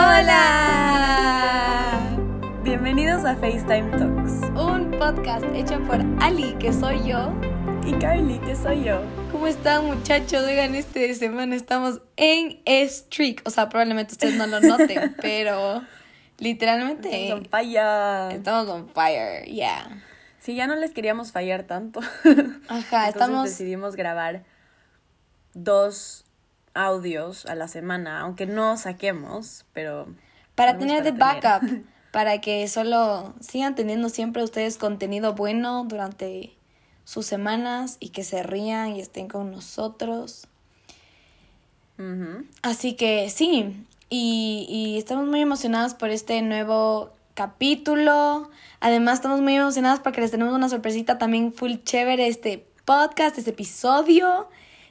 Hola. Bienvenidos a FaceTime Talks. Un podcast hecho por Ali, que soy yo. Y Carly, que soy yo. ¿Cómo están muchachos? Oigan, este semana estamos en streak. O sea, probablemente ustedes no lo noten, pero literalmente... Estamos on fire. Estamos on fire, yeah. Sí, ya no les queríamos fallar tanto. Ajá, Entonces estamos... decidimos grabar dos audios a la semana, aunque no saquemos, pero... Para tener de backup, para que solo sigan teniendo siempre ustedes contenido bueno durante sus semanas y que se rían y estén con nosotros. Así que sí, y, y estamos muy emocionados por este nuevo capítulo. Además, estamos muy emocionados porque les tenemos una sorpresita también full chévere este podcast, este episodio.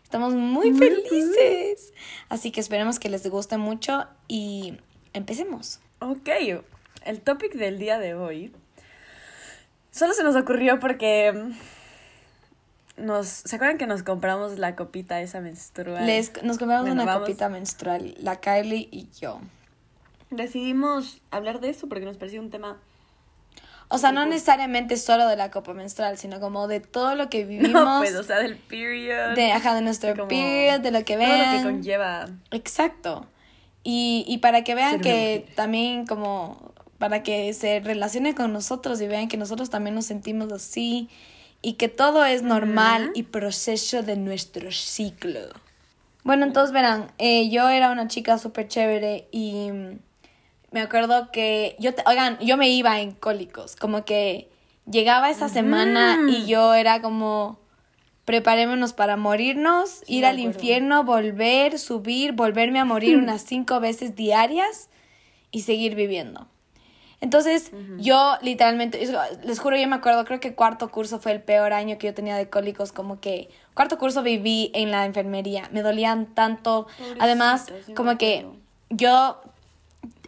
Estamos muy felices. Así que esperemos que les guste mucho y empecemos. Ok, el topic del día de hoy solo se nos ocurrió porque nos... ¿Se acuerdan que nos compramos la copita esa menstrual? Les, nos compramos Bueno, una vamos. copita menstrual, la Kylie y yo. Decidimos hablar de eso porque nos pareció un tema... O sea, no necesariamente solo de la copa menstrual, sino como de todo lo que vivimos. No, pues, o sea, del period. de, ajá, de nuestro como period, de lo que Todo lo que vean. conlleva. Exacto. Y, y para que vean que mujer. también como, para que se relacionen con nosotros y vean que nosotros también nos sentimos así y que todo es normal y proceso de nuestro ciclo. Bueno, entonces verán, eh, yo era una chica súper chévere y me acuerdo que yo, te- oigan, yo me iba en cólicos, como que llegaba esa semana y yo era como, preparémonos para morirnos, Sí, ir al infierno, volver, subir, volverme a morir unas cinco veces diarias y seguir viviendo. Entonces, yo literalmente, es- les juro, yo me acuerdo, creo que cuarto curso fue el peor año que yo tenía de cólicos, como que cuarto curso viví en la enfermería, me dolían tanto, además, Pobrecita, como que yo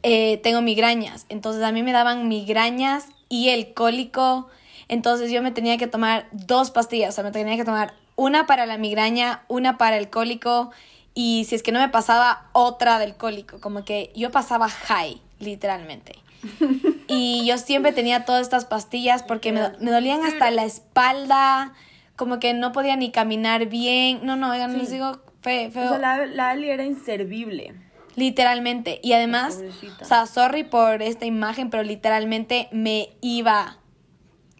eh, tengo migrañas, entonces a mí me daban migrañas y el cólico, entonces yo me tenía que tomar dos pastillas, o sea, me tenía que tomar una para la migraña, una para el cólico y si es que no me pasaba otra del cólico, como que yo pasaba high, literalmente. Y yo siempre tenía todas estas pastillas porque me, me dolían hasta la espalda, como que no podía ni caminar bien. No, no, oigan, Sí. les digo fe- feo. O sea, la, la Ali era inservible. Literalmente. Y además, Pobrecita. o sea, sorry por esta imagen, pero literalmente me iba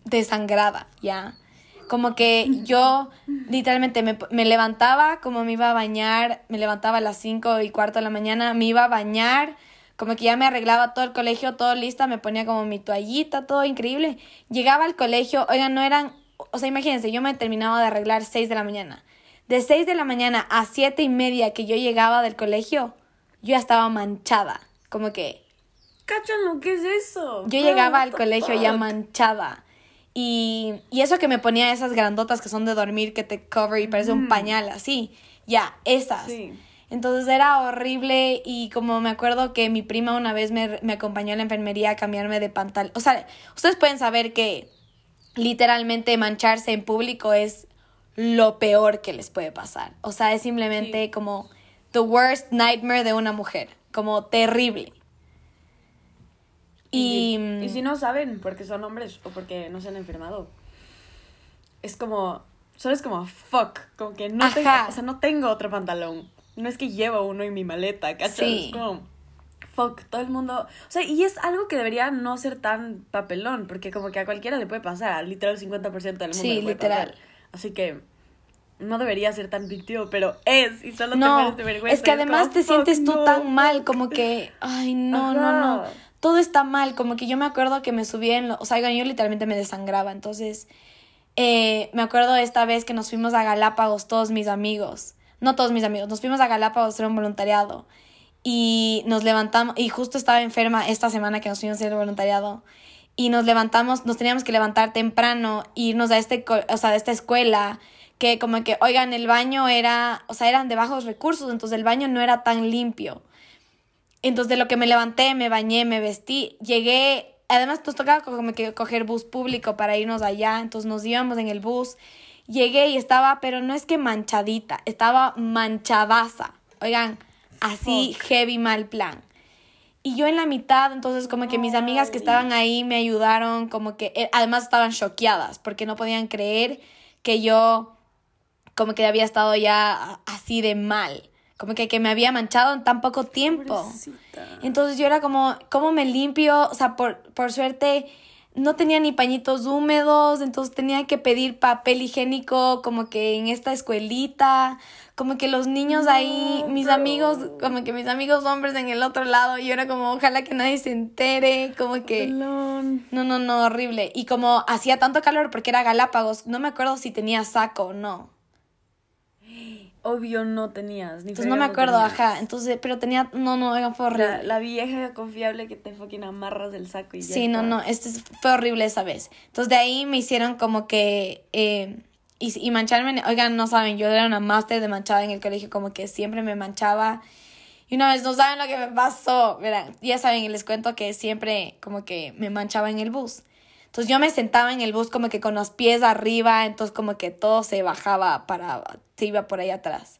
desangrada, ¿ya? Como que yo literalmente me, me levantaba, como me iba a bañar, me levantaba a las 5 y cuarto de la mañana, me iba a bañar, como que ya me arreglaba todo el colegio, todo lista, me ponía como mi toallita, todo increíble. Llegaba al colegio, oigan, no eran, o sea, imagínense, yo me terminaba de arreglar 6 de la mañana. De 6 de la mañana a siete y media que yo llegaba del colegio, yo ya estaba manchada, como que ¿Cachan lo que es eso? yo llegaba al colegio ya manchada. Y, y eso que me ponía esas grandotas que son de dormir, que te cover y parece un pañal así. Ya, esas. Sí. Entonces era horrible y como me acuerdo que mi prima una vez me, me acompañó a la enfermería a cambiarme de pantalón. O sea, ustedes pueden saber que literalmente mancharse en público es lo peor que les puede pasar. O sea, es simplemente Sí. como the worst nightmare de una mujer. Como terrible. Y, Y si no saben porque son hombres o porque no se han enfermado, es como, solo es como, fuck, como que no tengo, o sea, no tengo otro pantalón. No es que llevo uno en mi maleta, ¿cachai? Sí. Es como, fuck, todo el mundo, o sea, y es algo que debería no ser tan papelón, porque como que a cualquiera le puede pasar, literal el 50% del mundo Sí, le puede literal. pasar. Así que no debería ser tan big deal, pero es, y solo te no, mueres de vergüenza. es que además como, te sientes tú no, tan mal, como que, ay, no, no, no, todo está mal, como que yo me acuerdo que me subí en, lo, o sea, yo literalmente me desangraba, entonces, eh, me acuerdo esta vez que nos fuimos a Galápagos todos mis amigos, no todos mis amigos, nos fuimos a Galápagos a hacer un voluntariado y nos levantamos, y justo estaba enferma esta semana que nos fuimos a hacer el voluntariado y nos levantamos, nos teníamos que levantar temprano, e irnos a este, o sea, a esta escuela, que como que, oigan, el baño era, o sea, eran de bajos recursos, entonces el baño no era tan limpio. Entonces de lo que me levanté, me bañé, me vestí, llegué, además nos tocaba como que coger bus público para irnos allá, entonces nos íbamos en el bus, llegué y estaba, pero no es que manchadita, estaba manchadaza, oigan, así Fuck. heavy mal plan. y yo en la mitad, entonces como que mis amigas que estaban ahí me ayudaron, como que eh, además estaban choqueadas porque no podían creer que yo como que había estado ya así de mal, como que, que me había manchado en tan poco tiempo. Entonces yo era como, ¿cómo me limpio? O sea, por, por suerte no tenía ni pañitos húmedos, entonces tenía que pedir papel higiénico como que en esta escuelita, como que los niños ahí, mis amigos, como que mis amigos hombres en el otro lado, y yo era como, ojalá que nadie se entere, como que... No, no, no, horrible. Y como hacía tanto calor porque era Galápagos, no me acuerdo si tenía saco o no. Obvio no tenías, ni Entonces no me acuerdo, ajá. Entonces, pero tenía, no, no, fue horrible. La, vieja confiable que te fucking amarras del saco y ya Sí, no, no, este fue horrible esa vez. Entonces de ahí me hicieron como que, eh, y, y mancharme, oigan, no saben, yo era una máster de manchada en el colegio, como que siempre me manchaba. Y una vez no saben lo que me pasó, verán, ya saben, les cuento que siempre como que me manchaba en el bus. Entonces yo me sentaba en el bus como que con los pies arriba, entonces como que todo se bajaba para, se iba por ahí atrás.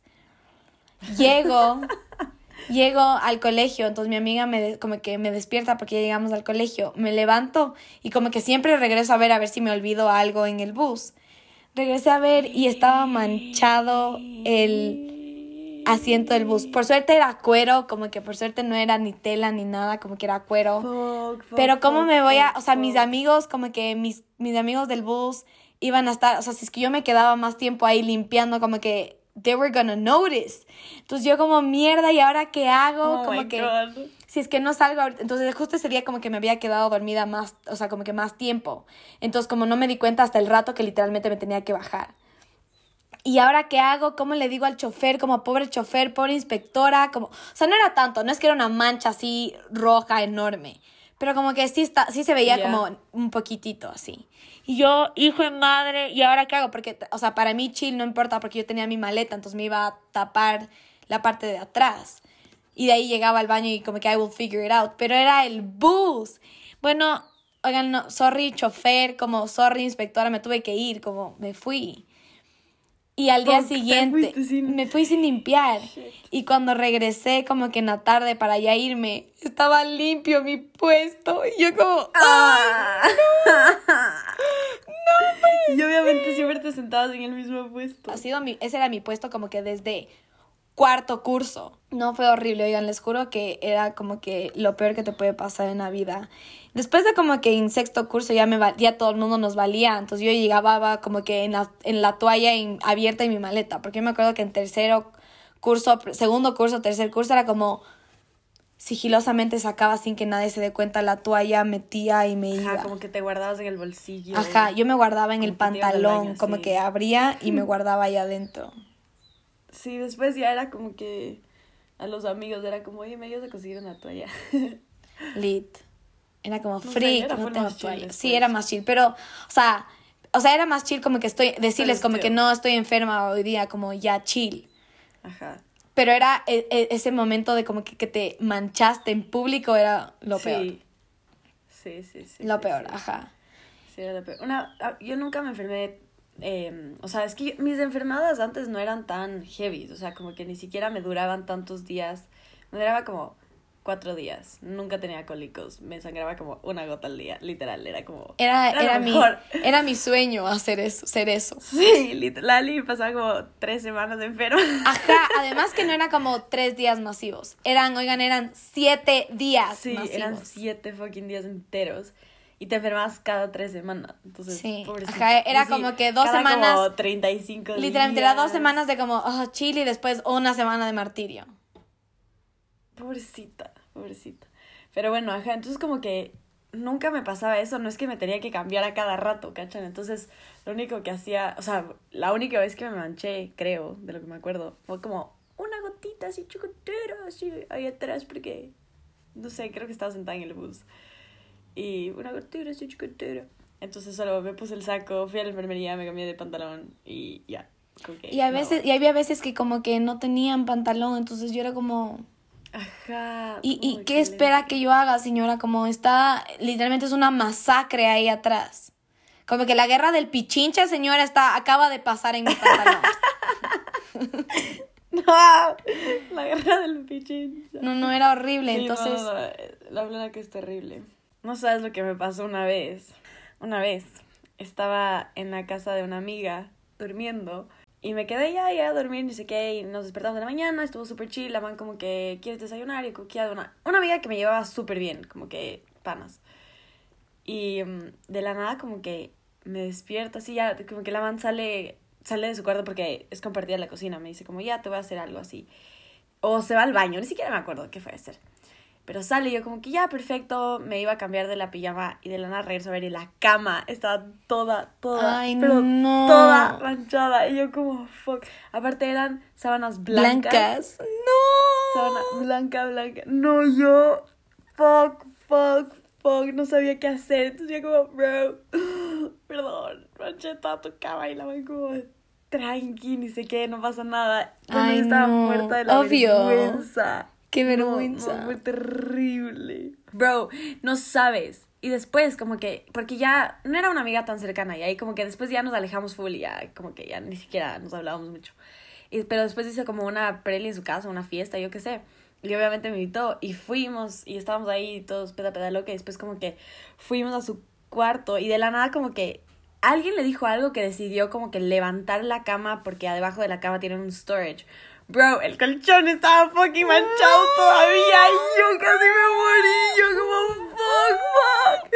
Llego, llego al colegio, entonces mi amiga me como que me despierta porque ya llegamos al colegio, me levanto y como que siempre regreso a ver a ver si me olvido algo en el bus. Regresé a ver y estaba manchado el asiento del bus. Por suerte era cuero, como que por suerte no era ni tela ni nada, como que era cuero. Pero cómo me voy a, o sea, mis amigos, como que mis, mis amigos del bus iban a estar, o sea, si es que yo me quedaba más tiempo ahí limpiando, como que they were gonna notice. Entonces yo como mierda, ¿y ahora qué hago? Oh como que si es que no salgo entonces justo ese día como que me había quedado dormida más, o sea, como que más tiempo. Entonces como no me di cuenta hasta el rato que literalmente me tenía que bajar. ¿Y ahora qué hago? ¿Cómo le digo al chofer? Como pobre chofer, pobre inspectora, como... O sea, no era tanto, no es que era una mancha así roja enorme, pero como que sí, está, sí se veía como un poquitito así. Y yo, hijo de madre, ¿y ahora qué hago? Porque, o sea, para mí chill no importa porque yo tenía mi maleta, entonces me iba a tapar la parte de atrás. Y de ahí llegaba al baño y como que I will figure it out. Pero era el bus. Bueno, oigan, no, sorry chofer, como sorry inspectora, me tuve que ir, como me fui. Y al día siguiente me fui sin limpiar. Y cuando regresé como que en la tarde para ya irme, estaba limpio mi puesto. Y yo como... ¡Ah! No, y obviamente siempre te sentabas en el mismo puesto. Ha sido mi, ese era mi puesto como que desde cuarto curso. No fue horrible, oigan, les juro que era como que lo peor que te puede pasar en la vida. Después de como que en sexto curso ya me ya todo el mundo nos valía, entonces yo llegaba como que en la, en la toalla abierta en mi maleta, porque yo me acuerdo que en tercero curso, segundo curso, tercer curso era como sigilosamente sacaba sin que nadie se dé cuenta la toalla, metía y me iba. Ajá, como que te guardabas en el bolsillo. Ajá, yo me guardaba en el pantalón, como que abría y me guardaba ahí adentro. Sí, después ya era como que a los amigos era como, oye, me ayudas a conseguir una toalla. Lit. Era como free, no tengo toalla. Sí, era más chill, pero, o sea, o sea, era más chill como que estoy, decirles como que no estoy enferma hoy día, como ya chill. Ajá. Pero era e, e, ese momento de como que, que, te manchaste en público era lo peor. Sí, sí, sí. Lo peor, ajá. Sí, era lo peor. Una, ah, yo nunca me enfermé eh, o sea, es que mis enfermedades antes no eran tan heavy, o sea, como que ni siquiera me duraban tantos días, me duraba como cuatro días, nunca tenía cólicos, me sangraba como una gota al día, literal, era como... Era, era, mi, era mi sueño hacer eso, ser eso. Sí, literal, y pasaba como tres semanas de enferma. Ajá, además que no era como tres días masivos, eran, oigan, eran siete días Sí, eran siete fucking días enteros y te enfermas cada tres semanas. Entonces, sí. Ajá, era como que dos cada semanas. Como 35 días. Literalmente era dos semanas de como, oh, chile y después una semana de martirio. Pobrecita, pobrecita. Pero bueno, ajá, entonces como que nunca me pasaba eso, no es que me tenía que cambiar a cada rato, ¿cachan? Entonces, lo único que hacía, o sea, la única vez que me manché, creo, de lo que me acuerdo, fue como una gotita así chocotera, así ahí atrás, porque, no sé, creo que estaba sentada en el bus y una gotera, sí, gotera. Entonces solo me puse el saco, fui a la enfermería, me cambié de pantalón y ya. y a veces, y había veces que como que no tenían pantalón, entonces yo era como... Ajá. ¿Y, y qué espera que yo haga, señora? Como está, literalmente es una masacre ahí atrás. Como que la guerra del pichincha, señora, está, acaba de pasar en mi pantalón. la guerra del pichín. No, no, era horrible. Sí, no, Entonces, no, no, La verdad que es terrible. No sabes lo que me pasó una vez. Una vez estaba en la casa de una amiga durmiendo y me quedé ya, ya a dormir, ni sé qué, y nos despertamos de la mañana, estuvo súper chill, la man como que, ¿quieres desayunar? Y que una, una amiga que me llevaba súper bien, como que panas. Y mm, de la nada como que me despierto así, ya, como que la man sale, sale de su cuarto porque es compartida la cocina, me dice como, ya, te voy a hacer algo así. O se va al baño, ni siquiera me acuerdo qué fue a hacer. Pero sale y yo como que ya, perfecto, me iba a cambiar de la pijama y de la nada regreso a ver y la cama estaba toda, toda, Ay, pero no. toda manchada. Y yo como, fuck. Aparte eran sábanas blancas. blancas. No. Sábana blanca, blanca. No, yo, fuck, fuck, fuck, no sabía qué hacer. Entonces yo como, bro, perdón, manché toda tu cama y la voy como, tranqui, ni sé qué, no pasa nada. Yo Ay, estaba muerta de la obvio. vergüenza. Qué No, vergüenza. no, fue terrible. Bro, no sabes. Y después, como que, porque ya no era una amiga tan cercana, y ahí como que después ya nos alejamos full y ya, como que ya ni siquiera nos hablábamos mucho. Y, pero después hizo como una preli en su casa, una fiesta, yo qué sé. Y obviamente me invitó y fuimos y estábamos ahí todos peda peda loca y después como que fuimos a su cuarto y de la nada como que alguien le dijo algo que decidió como que levantar la cama porque debajo de la cama tienen un storage. Bro, el colchón estaba fucking manchado todavía y yo casi me morí. Yo como, fuck,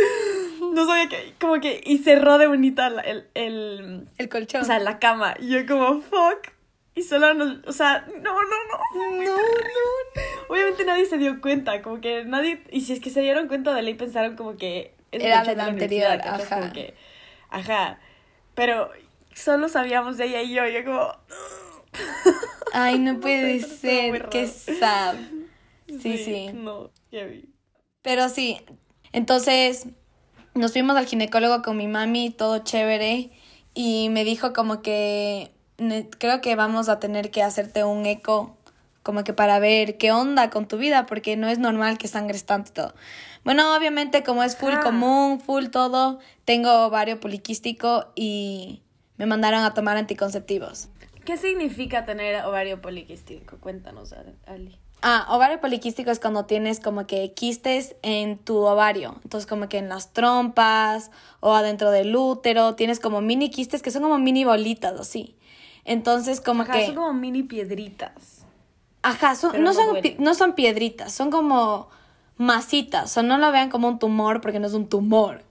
fuck. No sabía que, como que, y cerró de bonita la- el, el, El colchón. o sea, la cama. Y yo como, fuck. Y solo nos, o sea, no, no, no. no, no. Obviamente nadie se dio cuenta, como que nadie, y si es que se dieron cuenta de ley pensaron como que Era de la anterior, ajá. Como que, ajá, pero solo sabíamos de ella y yo, yo como, Ay, no puede ser. Qué sad. Sí, sí. No, ya vi. Pero sí, entonces nos fuimos al ginecólogo con mi mami, todo chévere, y me dijo como que creo que vamos a tener que hacerte un eco, como que para ver qué onda con tu vida, porque no es normal que sangres tanto y todo. Bueno, obviamente como es full Ah. común, full todo, tengo ovario poliquístico y me mandaron a tomar anticonceptivos. ¿Qué significa tener ovario poliquístico? Cuéntanos, Ali. Ah, ovario poliquístico es cuando tienes como que quistes en tu ovario. Entonces, como que en las trompas o adentro del útero, tienes como mini quistes que son como mini bolitas, así. Entonces, como Ajá, que. son como mini piedritas. Ajá, son- no, no son, duelen. no son piedritas, son como masitas. O no lo vean como un tumor porque no es un tumor.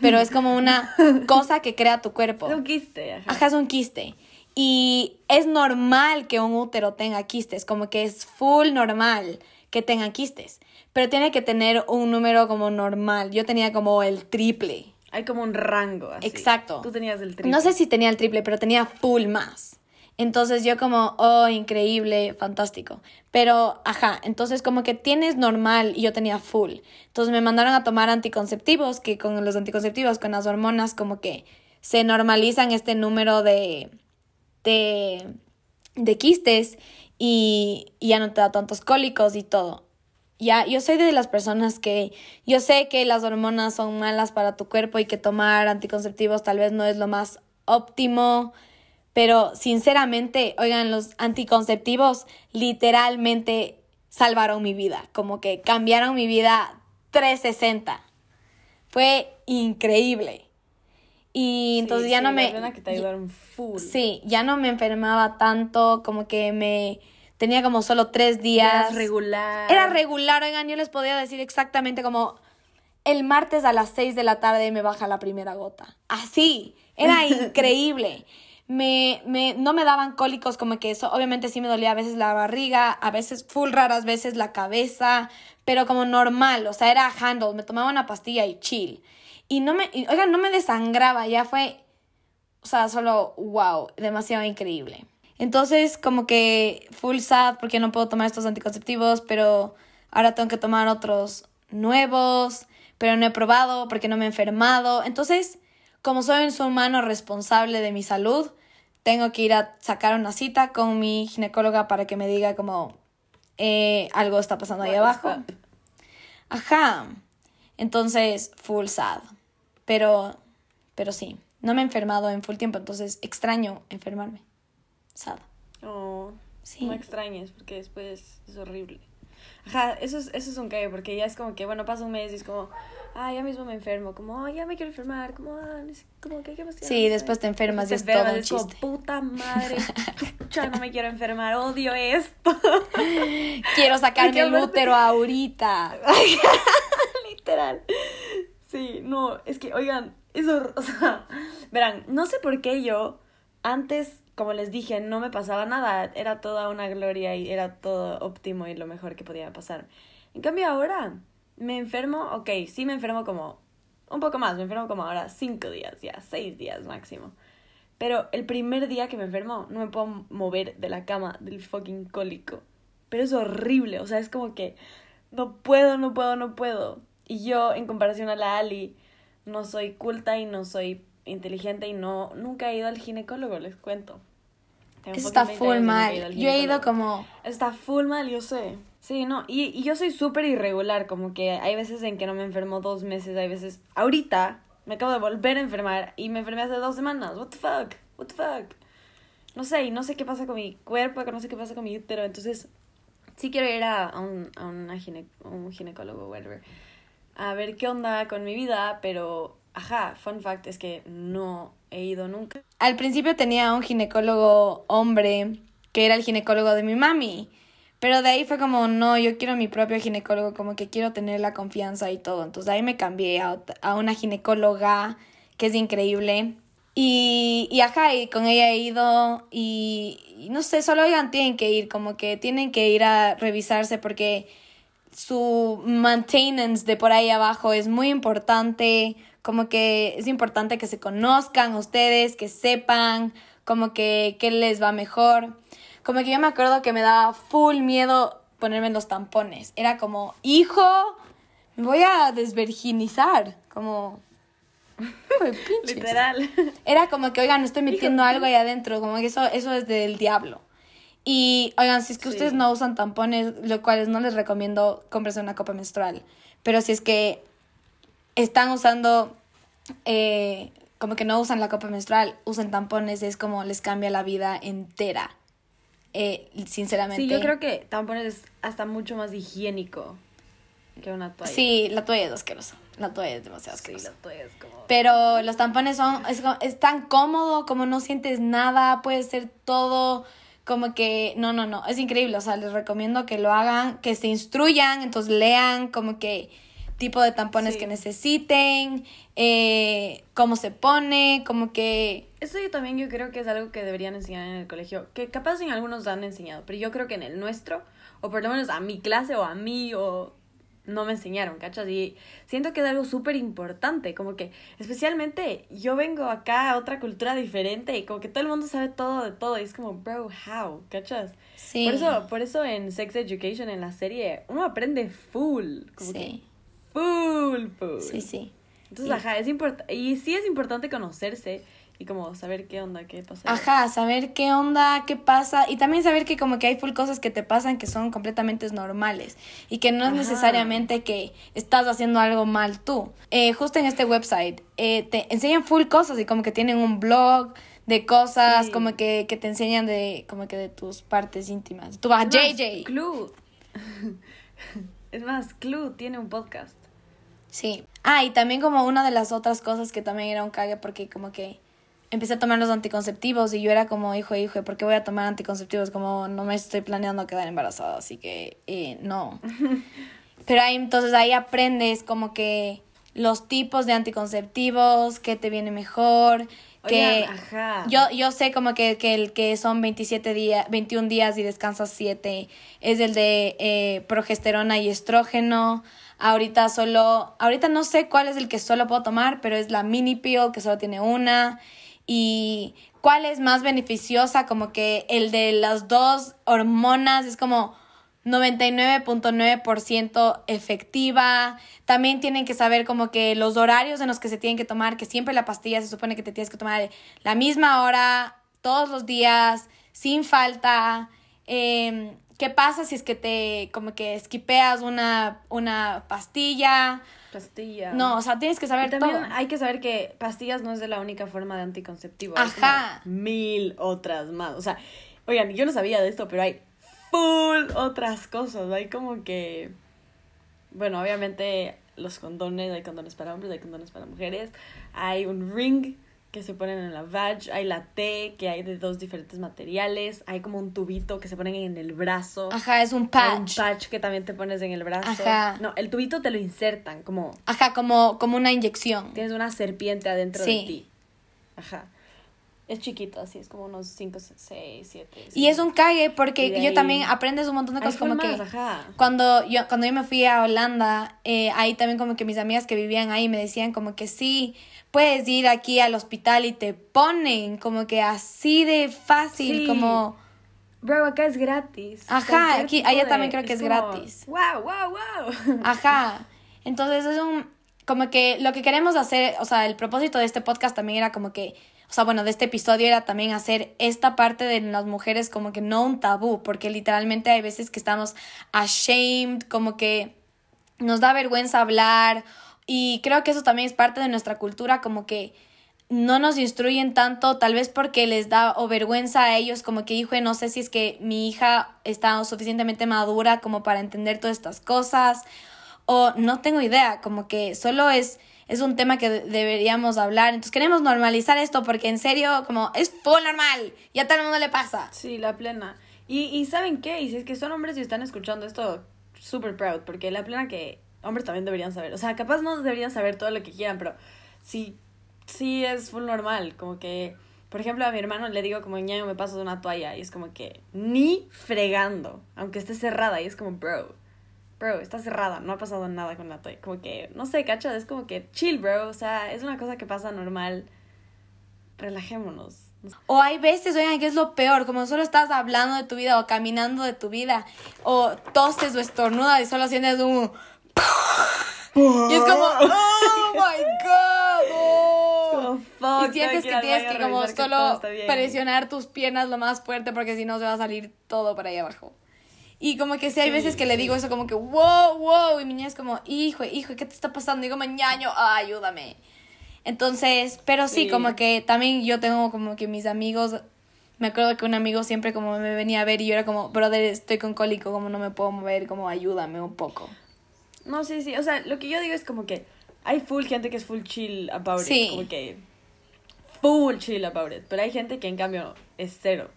Pero es como una cosa que crea tu cuerpo. Es un quiste, ajá. Ajá, es un quiste. Y es normal que un útero tenga quistes, como que es full normal que tenga quistes. Pero tiene que tener un número como normal. Yo tenía como el triple. Hay como un rango así. Exacto. Tú tenías el triple. No sé si tenía el triple, pero tenía full más. Entonces yo como, oh, increíble, fantástico. Pero, ajá, entonces como que tienes normal y yo tenía full. Entonces me mandaron a tomar anticonceptivos, que con los anticonceptivos, con las hormonas, como que se normalizan este número de, de, de quistes y, ya no te da tantos cólicos y todo. Ya, yo soy de las personas que yo sé que las hormonas son malas para tu cuerpo y que tomar anticonceptivos tal vez no es lo más óptimo, pero sinceramente, oigan, los anticonceptivos literalmente salvaron mi vida, como que cambiaron mi vida 360. Fue increíble. Y entonces Sí, ya sí, no me que te ayudaron full. Sí, ya no me enfermaba tanto, como que me tenía como solo tres días. Eras regular. Era regular, oigan, yo les podía decir exactamente como el martes a las 6 de la tarde me baja la primera gota. Así, era increíble. Me, me, no me daban cólicos como que eso, obviamente sí me dolía a veces la barriga, a veces full raras veces la cabeza, pero como normal, o sea, era handle, me tomaba una pastilla y chill. Y no me, y, oigan, no me desangraba, ya fue, o sea, solo wow, demasiado increíble. Entonces, como que full sad porque no puedo tomar estos anticonceptivos, pero ahora tengo que tomar otros nuevos, pero no he probado porque no me he enfermado. Entonces, como soy un ser humano responsable de mi salud, tengo que ir a sacar una cita con mi ginecóloga para que me diga como eh, algo está pasando ahí abajo. Ajá. Entonces, full sad. Pero, pero sí, no me he enfermado en full tiempo, entonces extraño enfermarme. Sad. Oh. No extrañes, porque después es horrible. Ajá, eso es, eso es un cague, porque ya es como que, bueno, pasa un mes y es como, ah, ya mismo me enfermo, como, ya me quiero enfermar, como, ah, como que, ¿qué más Sí, después te enfermas y es todo un chiste. Como, puta madre, ya no me quiero enfermar, odio esto. quiero sacarme el útero ahorita. Literal. Sí, no, es que, oigan, eso, o sea, verán, no sé por qué yo antes, como les dije, no me pasaba nada, era toda una gloria y era todo óptimo y lo mejor que podía pasar. En cambio ahora, me enfermo, ok, sí me enfermo como un poco más, me enfermo como ahora cinco días, ya, seis días máximo. Pero el primer día que me enfermo no me puedo mover de la cama del fucking cólico. Pero es horrible, o sea, es como que no puedo, no puedo, no puedo. Y yo, en comparación a la Ali, no soy culta y no soy inteligente y no nunca he ido al ginecólogo, les cuento. está full mal. Yo he ido como... Está full mal, yo sé. Sí, no, y, y yo soy súper irregular, como que hay veces en que no me enfermo dos meses, hay veces... Ahorita me acabo de volver a enfermar y me enfermé hace dos semanas. What the fuck? What the fuck? No sé, y no sé qué pasa con mi cuerpo, no sé qué pasa con mi útero, entonces sí quiero ir a, un, a, una gine, un ginecólogo, whatever, a ver qué onda con mi vida, pero Ajá, fun fact es que no he ido nunca. Al principio tenía un ginecólogo hombre que era el ginecólogo de mi mami. Pero de ahí fue como, no, yo quiero mi propio ginecólogo, como que quiero tener la confianza y todo. Entonces ahí me cambié a, a una ginecóloga que es increíble. Y, y ajá, y con ella he ido y, y no sé, solo oigan, tienen que ir, como que tienen que ir a revisarse porque su maintenance de por ahí abajo es muy importante como que es importante que se conozcan ustedes, que sepan como que qué les va mejor. Como que yo me acuerdo que me daba full miedo ponerme los tampones. Era como, hijo, me voy a desvirginizar. Como, Literal. Era como que, oigan, estoy metiendo algo ahí adentro. Como que eso, eso es del diablo. Y, oigan, si es que ustedes no usan tampones, lo cual no les recomiendo, cómprese una copa menstrual. Pero si es que están usando, eh, como que no usan la copa menstrual, usan tampones, es como les cambia la vida entera. Eh, sinceramente. Sí, yo creo que tampones es hasta mucho más higiénico que una toalla. Sí, la toalla es asquerosa. La toalla es demasiado asquerosa. Sí, la toalla es como... Pero los tampones son, es, es tan cómodo, como no sientes nada, puede ser todo como que, no, no, no, es increíble, o sea, les recomiendo que lo hagan, que se instruyan, entonces lean como que tipo de tampones que necesiten, eh, cómo se pone, como que... Eso yo también yo creo que es algo que deberían enseñar en el colegio, que capaz en algunos han enseñado, pero yo creo que en el nuestro, o por lo menos a mi clase o a mí, o no me enseñaron, ¿cachas? Y siento que es algo súper importante, como que especialmente yo vengo acá a otra cultura diferente y como que todo el mundo sabe todo de todo y es como, bro, how, ¿cachas? Sí. Por eso, por eso en Sex Education, en la serie, uno aprende full. Como sí. full, full. Sí, sí. Entonces, ajá, es importante. Y sí es importante conocerse y como saber qué onda, qué pasa. Ajá, saber qué onda, qué pasa. Y también saber que como que hay full cosas que te pasan que son completamente normales. Y que no es necesariamente que estás haciendo algo mal tú. Eh, justo en este website eh, te enseñan full cosas y como que tienen un blog de cosas, como que, que te enseñan de como que de tus partes íntimas. Tú vas, JJ. Clue. es más, Clue tiene un podcast. Sí. Ah, y también como una de las otras cosas que también era un cague porque como que empecé a tomar los anticonceptivos y yo era como, hijo, hijo, ¿por qué voy a tomar anticonceptivos? Como no me estoy planeando quedar embarazada, así que eh, no. Pero ahí entonces ahí aprendes como que los tipos de anticonceptivos, qué te viene mejor, que yo yo sé como que, que el que son 27 días, 21 días y descansas 7 es el de eh, progesterona y estrógeno. Ahorita solo, ahorita no sé cuál es el que solo puedo tomar, pero es la mini pill que solo tiene una. Y cuál es más beneficiosa, como que el de las dos hormonas es como 99.9% efectiva. También tienen que saber como que los horarios en los que se tienen que tomar, que siempre la pastilla se supone que te tienes que tomar la misma hora, todos los días, sin falta. Eh, ¿Qué pasa si es que te, como que esquipeas una, una pastilla? Pastilla. No, o sea, tienes que saber también hay que saber que pastillas no es de la única forma de anticonceptivo. Ajá. mil otras más. O sea, oigan, yo no sabía de esto, pero hay full otras cosas. Hay como que. Bueno, obviamente los condones, hay condones para hombres, hay condones para mujeres. Hay un ring que se ponen en la vag, hay la T que hay de dos diferentes materiales, hay como un tubito que se ponen en el brazo. Ajá, es un Hay patch. Un patch que también te pones en el brazo. Ajá. No, el tubito te lo insertan, como Ajá, como, como una inyección. tienes una serpiente adentro Sí. de ti. Ajá. Es chiquito, así, es como unos 5, 6, 7. Y es un cague porque yo ahí- también aprendes un montón de cosas como que ajá. cuando yo cuando yo me fui a Holanda eh, ahí también como que mis amigas que vivían ahí me decían como que sí puedes ir aquí al hospital y te ponen como que así de fácil Sí. como Bro, acá es gratis. Ajá, aquí- allá de- también creo que es como, gratis. Wow, wow, wow. Ajá. Entonces es un como que lo que queremos hacer, o sea, el propósito de este podcast también era como que, o sea, bueno, de este episodio era también hacer esta parte de las mujeres como que no un tabú, porque literalmente hay veces que estamos ashamed, como que nos da vergüenza hablar y creo que eso también es parte de nuestra cultura, como que no nos instruyen tanto, tal vez porque les da o vergüenza a ellos, como que, hijo, no sé si es que mi hija está suficientemente madura como para entender todas estas cosas, o no tengo idea, como que solo es, es un tema que de- deberíamos hablar. Entonces queremos normalizar esto porque en serio, como es full normal, ya a todo el mundo le pasa. Sí, la plena. Y, y ¿saben qué? Y si es que son hombres y están escuchando esto, super proud, porque la plena que hombres también deberían saber. O sea, capaz no deberían saber todo lo que quieran, pero sí, sí es full normal. Como que, por ejemplo, a mi hermano le digo como, ñaño, me pasas una toalla. Y es como que, ni fregando, aunque esté cerrada. Y es como, bro, bro, está cerrada, no ha pasado nada con la toalla. Como que, no sé, cacha, es como que chill, bro. O sea, es una cosa que pasa normal. Relajémonos. O hay veces, oigan, que es lo peor, como solo estás hablando de tu vida o caminando de tu vida, o toses o estornudas y solo sientes un... Y es como, oh my god. oh". Como, fuck, y sientes que tienes que como que solo presionar tus piernas lo más fuerte porque si no se va a salir todo para ahí abajo. Y como que sí hay veces que le digo eso como que, wow, wow, y mi niña es como, hijo, hijo, ¿qué te está pasando? Y digo, ah, ayúdame. Entonces, pero sí, Sí. como que también yo tengo como que mis amigos, me acuerdo que un amigo siempre como me venía a ver y yo era como, brother, estoy con cólico, como no me puedo mover, como ayúdame un poco. No, sí, sí. O sea, lo que yo digo es como que hay full gente que es full chill about Sí. it. Como que full chill about it. Pero hay gente que en cambio es cero.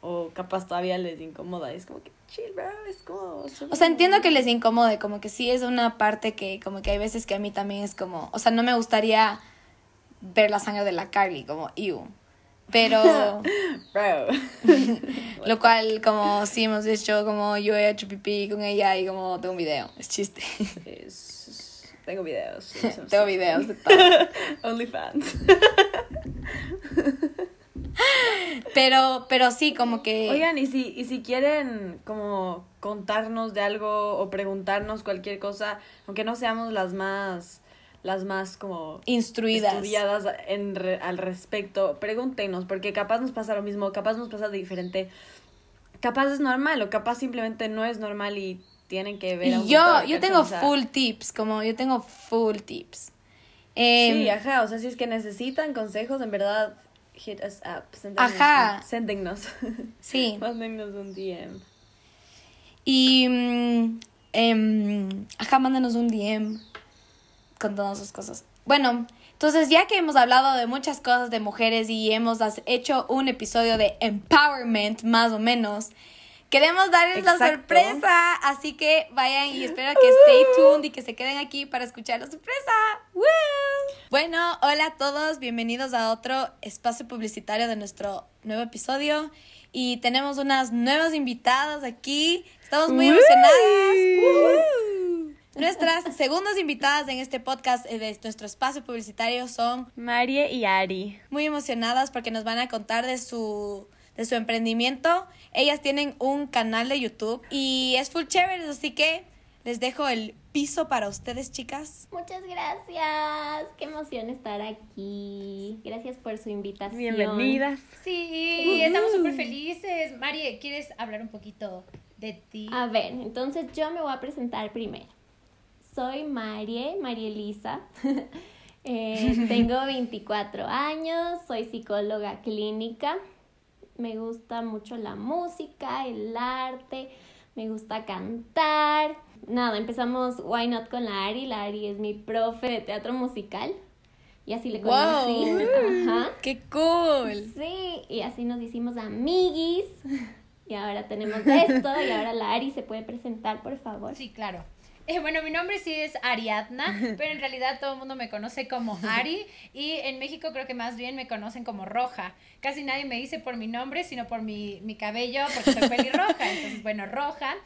O capaz todavía les incomoda. Es como que chill, bro. Es como. O sea, entiendo que les incomode, como que sí es una parte que como que hay veces que a mí también es como, o sea, no me gustaría ver la sangre de la Carly, como, ew. Pero, Bro. lo cual, como sí hemos hecho, como yo he hecho pipí con ella y como tengo un video, es chiste. Es- Tengo videos. tengo videos de todo. OnlyFans. Pero, pero sí, como que... Oigan, y si, y si quieren como contarnos de algo o preguntarnos cualquier cosa, aunque no seamos las más, las más como instruidas. estudiadas en re- al respecto, pregúntenos, porque capaz nos pasa lo mismo, capaz nos pasa diferente, capaz es normal o capaz simplemente no es normal y tienen que ver a un yo, yo tengo full tips, como yo tengo full tips. Em, Sí, ajá, o sea, si es que necesitan consejos, en verdad, hit us up, Ajá. sendingnos, sí. mándennos un DM. Y, em, ajá, mándenos un DM con todas sus cosas. Bueno, entonces ya que hemos hablado de muchas cosas de mujeres y hemos hecho un episodio de empowerment, más o menos, queremos darles la sorpresa. Así que vayan y espero que stay tuned y que se queden aquí para escuchar la sorpresa. ¡Woo! Bueno, hola a todos, bienvenidos a otro espacio publicitario de nuestro nuevo episodio. Y tenemos unas nuevas invitadas aquí. Estamos muy emocionadas. ¡Woo! Nuestras segundas invitadas en este podcast eh, de nuestro espacio publicitario son Marie y Ari. muy emocionadas porque nos van a contar de su, de su emprendimiento. Ellas tienen un canal de YouTube y es full chévere, así que les dejo el piso para ustedes, chicas. Muchas gracias. Qué emoción estar aquí. Gracias por su invitación. Bienvenidas. Sí, estamos súper felices. Marie, ¿quieres hablar un poquito de ti? A ver, entonces yo me voy a presentar primero. Soy Marie, María Elisa. Eh, tengo 24 años, soy psicóloga clínica. Me gusta mucho la música, el arte, me gusta cantar. Nada, empezamos Why Not con la Ari. La Ari es mi profe de teatro musical. Y así le conocí. Ajá. ¡Qué cool! Sí, y así nos hicimos amiguis. Y ahora tenemos esto. Y ahora la Ari se puede presentar, por favor. Sí, claro. Eh, bueno, mi nombre sí es Ariadna, pero en realidad todo el mundo me conoce como Ari y en México creo que más bien me conocen como Roja. Casi nadie me dice por mi nombre, sino por mi, mi cabello, porque soy pelirroja. Entonces, bueno, Roja.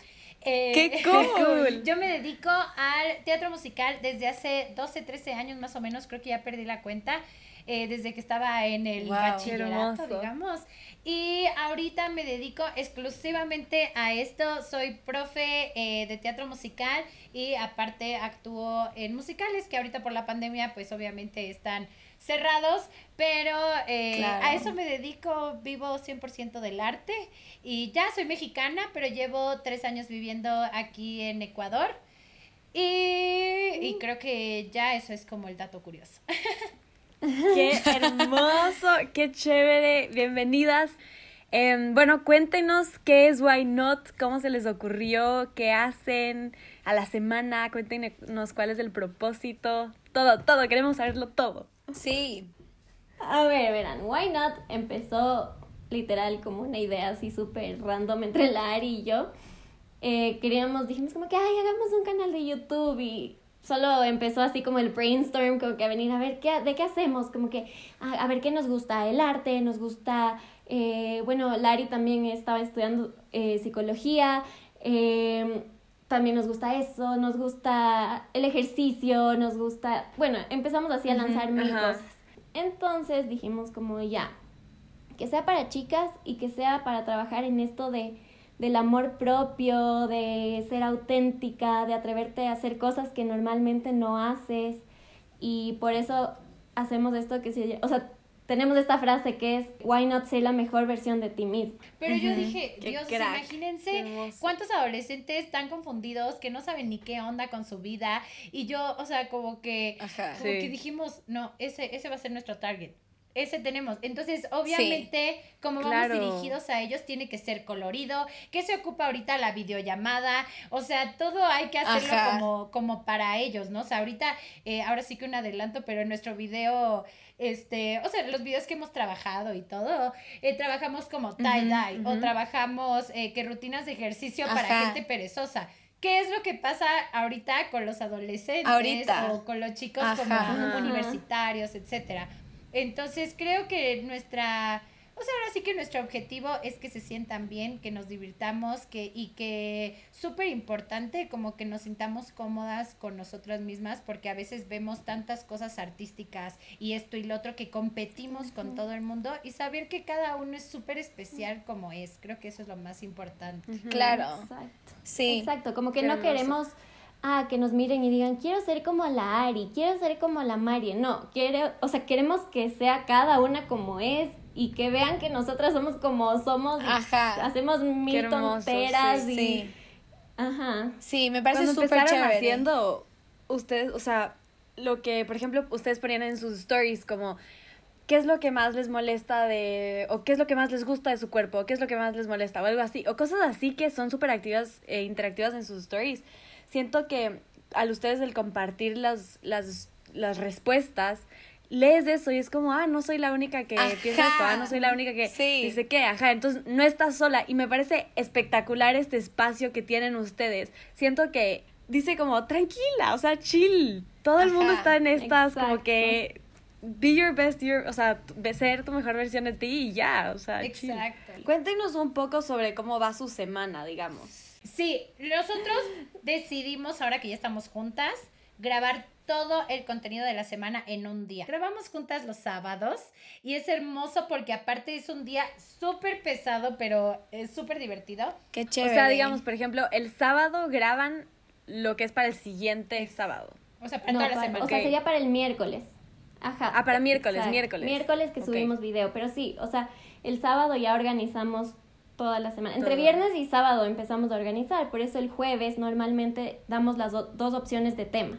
Eh, ¡Qué cool! Yo me dedico al teatro musical desde hace 12, 13 años más o menos, creo que ya perdí la cuenta. Eh, desde que estaba en el Wow, bachillerato, digamos. Y ahorita me dedico exclusivamente a esto. Soy profe eh, de teatro musical y aparte actúo en musicales que ahorita por la pandemia pues obviamente están cerrados, pero eh, Claro. a eso me dedico, vivo 100% del arte y ya soy mexicana, pero llevo tres años viviendo aquí en Ecuador y, y creo que ya eso es como el dato curioso. Qué hermoso, qué chévere. Bienvenidas. Em, bueno, cuéntenos qué es Why Not, cómo se les ocurrió, qué hacen a la semana, cuéntenos cuál es el propósito, todo, todo, queremos saberlo todo. Sí. A ver, verán, Why Not empezó literal como una idea así súper random entre la Ari y yo. Eh, queríamos, dijimos como que, ay, hagamos un canal de YouTube y solo empezó así como el brainstorm, como que a venir a ver qué, de qué hacemos, como que a, a ver qué nos gusta, el arte, nos gusta, eh, bueno, Lari también estaba estudiando eh, psicología, eh, también nos gusta eso, nos gusta el ejercicio, nos gusta, bueno, empezamos así a lanzar mil cosas. Entonces dijimos como ya, que sea para chicas y que sea para trabajar en esto de del amor propio, de ser auténtica, de atreverte a hacer cosas que normalmente no haces y por eso hacemos esto que se, o sea, tenemos esta frase que es why not ser la mejor versión de ti mismo. Pero yo dije, Dios, crack, imagínense cuántos adolescentes están confundidos que no saben ni qué onda con su vida. Y yo, o sea, como que, Ajá. como Sí. que dijimos, no, ese, ese va a ser nuestro target. Ese tenemos. Entonces, obviamente, como vamos dirigidos a ellos, tiene que ser colorido. ¿Qué se ocupa ahorita la videollamada? O sea, todo hay que hacerlo Ajá. como, como para ellos, ¿no? O sea, ahorita, eh, ahora sí que un adelanto, pero en nuestro video, este, o sea, los videos que hemos trabajado y todo, eh, trabajamos como tie-dye o trabajamos eh, que rutinas de ejercicio para gente perezosa. ¿Qué es lo que pasa ahorita con los adolescentes Ahorita. o con los chicos Ajá. como universitarios, etcétera? Entonces creo que nuestra, o sea, ahora sí que nuestro objetivo es que se sientan bien, que nos divirtamos, que y que súper importante como que nos sintamos cómodas con nosotras mismas, porque a veces vemos tantas cosas artísticas y esto y lo otro que competimos con todo el mundo y saber que cada uno es súper especial como es. Creo que eso es lo más importante. Claro. Exacto. Sí. Exacto, como que Qué no hermoso. queremos ah, que nos miren y digan, quiero ser como la Ari, quiero ser como la Mari. No, quiere, o sea, queremos que sea cada una como es y que vean que nosotras somos como somos. Ajá. Hacemos mil hermoso, tonteras sí, y... Sí. Ajá. Sí, me parece Cuando súper empezaron chévere. haciendo ustedes, o sea, lo que, por ejemplo, ustedes ponían en sus stories como qué es lo que más les molesta de o qué es lo que más les gusta de su cuerpo, o qué es lo que más les molesta o algo así, o cosas así que son súper activas e interactivas en sus stories. Siento que al ustedes el compartir las las las respuestas lees eso y es como, ah, no soy la única que Ajá. piensa esto, ah, no soy la única que Sí. dice que, ajá, entonces no estás sola y me parece espectacular este espacio que tienen ustedes. Siento que dice como, tranquila, o sea, chill. Todo el mundo está en estas como que be your best, your, o sea, ser tu mejor versión de ti y ya, o sea, chill. Exacto. Cuéntenos un poco sobre cómo va su semana, digamos. Sí, nosotros decidimos, ahora que ya estamos juntas, grabar todo el contenido de la semana en un día. Grabamos juntas los sábados y es hermoso porque aparte es un día súper pesado, pero es súper divertido. Qué O chévere. sea, digamos, por ejemplo, el sábado graban lo que es para el siguiente sábado. O sea, para No, toda la para- semana. o sea, sería para el miércoles. Ajá. Ah, para miércoles, miércoles. Miércoles que subimos video, pero sí, o sea, el sábado ya organizamos toda la semana. Entre Todo. viernes y sábado empezamos a organizar, por eso el jueves normalmente damos las do- dos opciones de tema.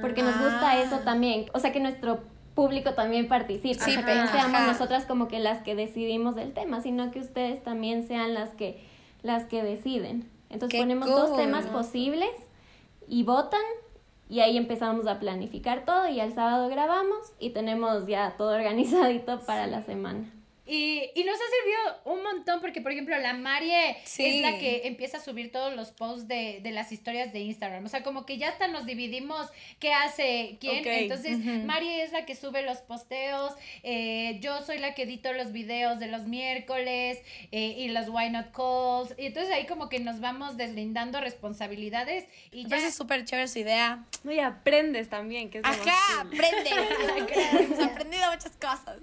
Porque nos gusta Ah. eso también. O sea, que nuestro público también participe. Sí, o sea, que no seamos ajá. nosotras como que las que decidimos del tema, sino que ustedes también sean las que, las que deciden. Entonces Qué ponemos dos temas posibles y votan y ahí empezamos a planificar todo y el sábado grabamos y tenemos ya todo organizadito para la semana. Y, y nos ha servido un montón porque, por ejemplo, la Marie Sí. es la que empieza a subir todos los posts de, de las historias de Instagram. O sea, como que ya hasta nos dividimos qué hace quién. Entonces. Marie es la que sube los posteos. eh, yo soy la que edito los videos de los miércoles eh, y los Why Not Calls. Y entonces ahí como que nos vamos deslindando responsabilidades y ya... parece súper chévere su idea. No, y aprendes también, que es lo más Ajá, cool. aprende. Hemos aprendido muchas cosas.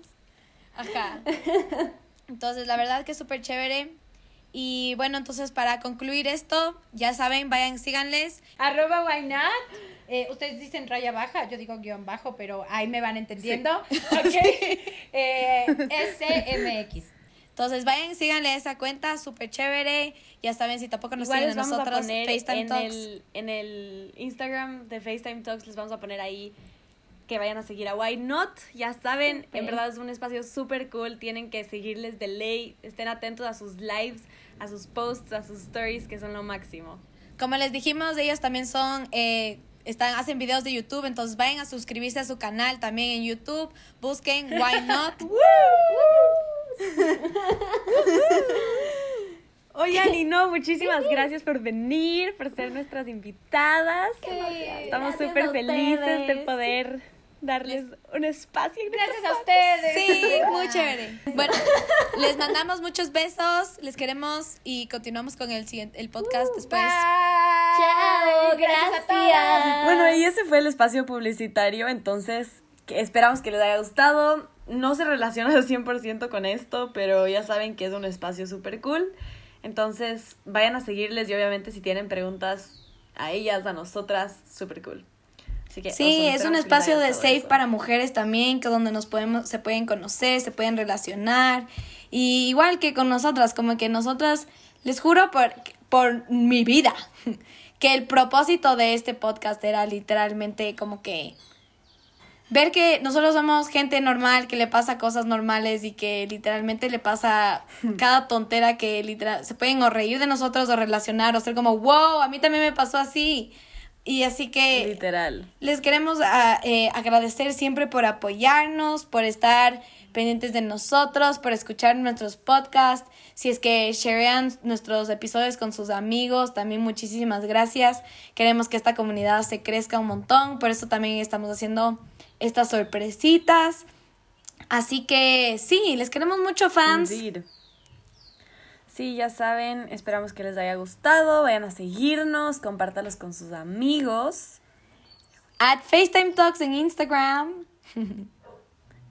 Ajá. Entonces, la verdad que es súper chévere. Y bueno, entonces para concluir esto, ya saben, vayan, síganles. Arroba why not. Eh, ustedes dicen raya baja, yo digo guion bajo, pero ahí me van entendiendo. Ok. Eh, SMX. Entonces, vayan, síganle esa cuenta, súper chévere. Ya saben, si tampoco nos Igual siguen a nosotros, a poner FaceTime en Talks. el, en el Instagram de FaceTime Talks, les vamos a poner ahí que vayan a seguir a Why Not. Ya saben, en verdad es un espacio súper cool. Tienen que seguirles de ley. Estén atentos a sus lives, a sus posts, a sus stories, que son lo máximo. Como les dijimos, ellos también son, eh, están, hacen videos de YouTube, entonces vayan a suscribirse a su canal también en YouTube, busquen Why Not. Oigan, y no, muchísimas gracias por venir, por ser nuestras invitadas. Estamos súper felices de poder darles un espacio. en Gracias a ustedes. Sí, muy chévere. Bueno, les mandamos muchos besos, les queremos y continuamos con el siguiente el podcast después. Chao, a gracias. todas. Bueno, y ese fue el espacio publicitario, entonces que esperamos que les haya gustado. No se relaciona al 100% con esto, pero ya saben que es un espacio súper cool. Entonces, vayan a seguirles y obviamente si tienen preguntas a ellas, a nosotras, súper cool. Así que, Sí, es un espacio de safe eso. para mujeres también, que donde nos podemos, se pueden conocer, se pueden relacionar. Y igual que con nosotras, como que nosotras, les juro por, por mi vida, que el propósito de este podcast era literalmente como que ver que nosotros somos gente normal, que le pasa cosas normales y que literalmente le pasa cada tontera que literal se pueden o reír de nosotros o relacionar o ser como, wow, a mí también me pasó así. Y así que Literal. les queremos ah, eh, agradecer siempre por apoyarnos, por estar pendientes de nosotros, por escuchar nuestros podcasts. Si es que sharean nuestros episodios con sus amigos, también muchísimas gracias. Queremos que esta comunidad se crezca un montón, por eso también estamos haciendo estas sorpresitas. Así que sí, les queremos mucho fans. Indeed. Sí, ya saben, esperamos que les haya gustado. Vayan a seguirnos, compártalos con sus amigos. At FaceTime Talks en Instagram.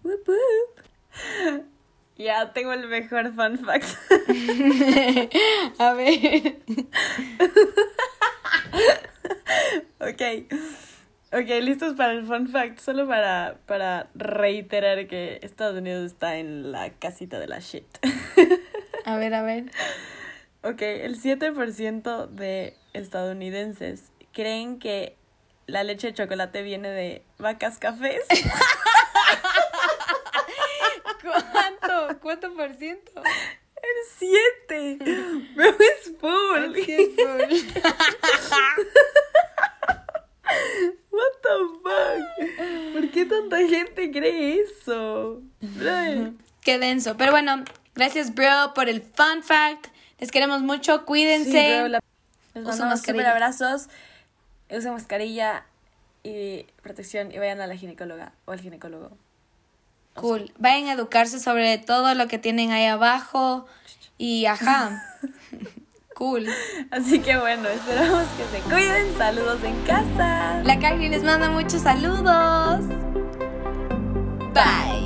Whoop, whoop. Ya tengo el mejor fun fact. A ver. ok. Ok, listos para el fun fact. Solo para, para reiterar que Estados Unidos está en la casita de la shit. A ver, a ver. ok, el 7% de estadounidenses creen que la leche de chocolate viene de vacas cafés. ¿Cuánto? ¿Cuánto por ciento? El 7. Bro, es full. What the fuck? ¿Por qué tanta gente cree eso? Qué denso. Pero bueno, gracias, bro, por el fun fact. Les queremos mucho. Cuídense. Sí, bro, la- Les mandamos super abrazos. Usen mascarilla y protección y vayan a la ginecóloga o al ginecólogo. Cool. Vayan a educarse sobre todo lo que tienen ahí abajo. Y ajá. cool. Así que bueno, esperamos que se cuiden. Saludos en casa. La Carly les manda muchos saludos. Bye.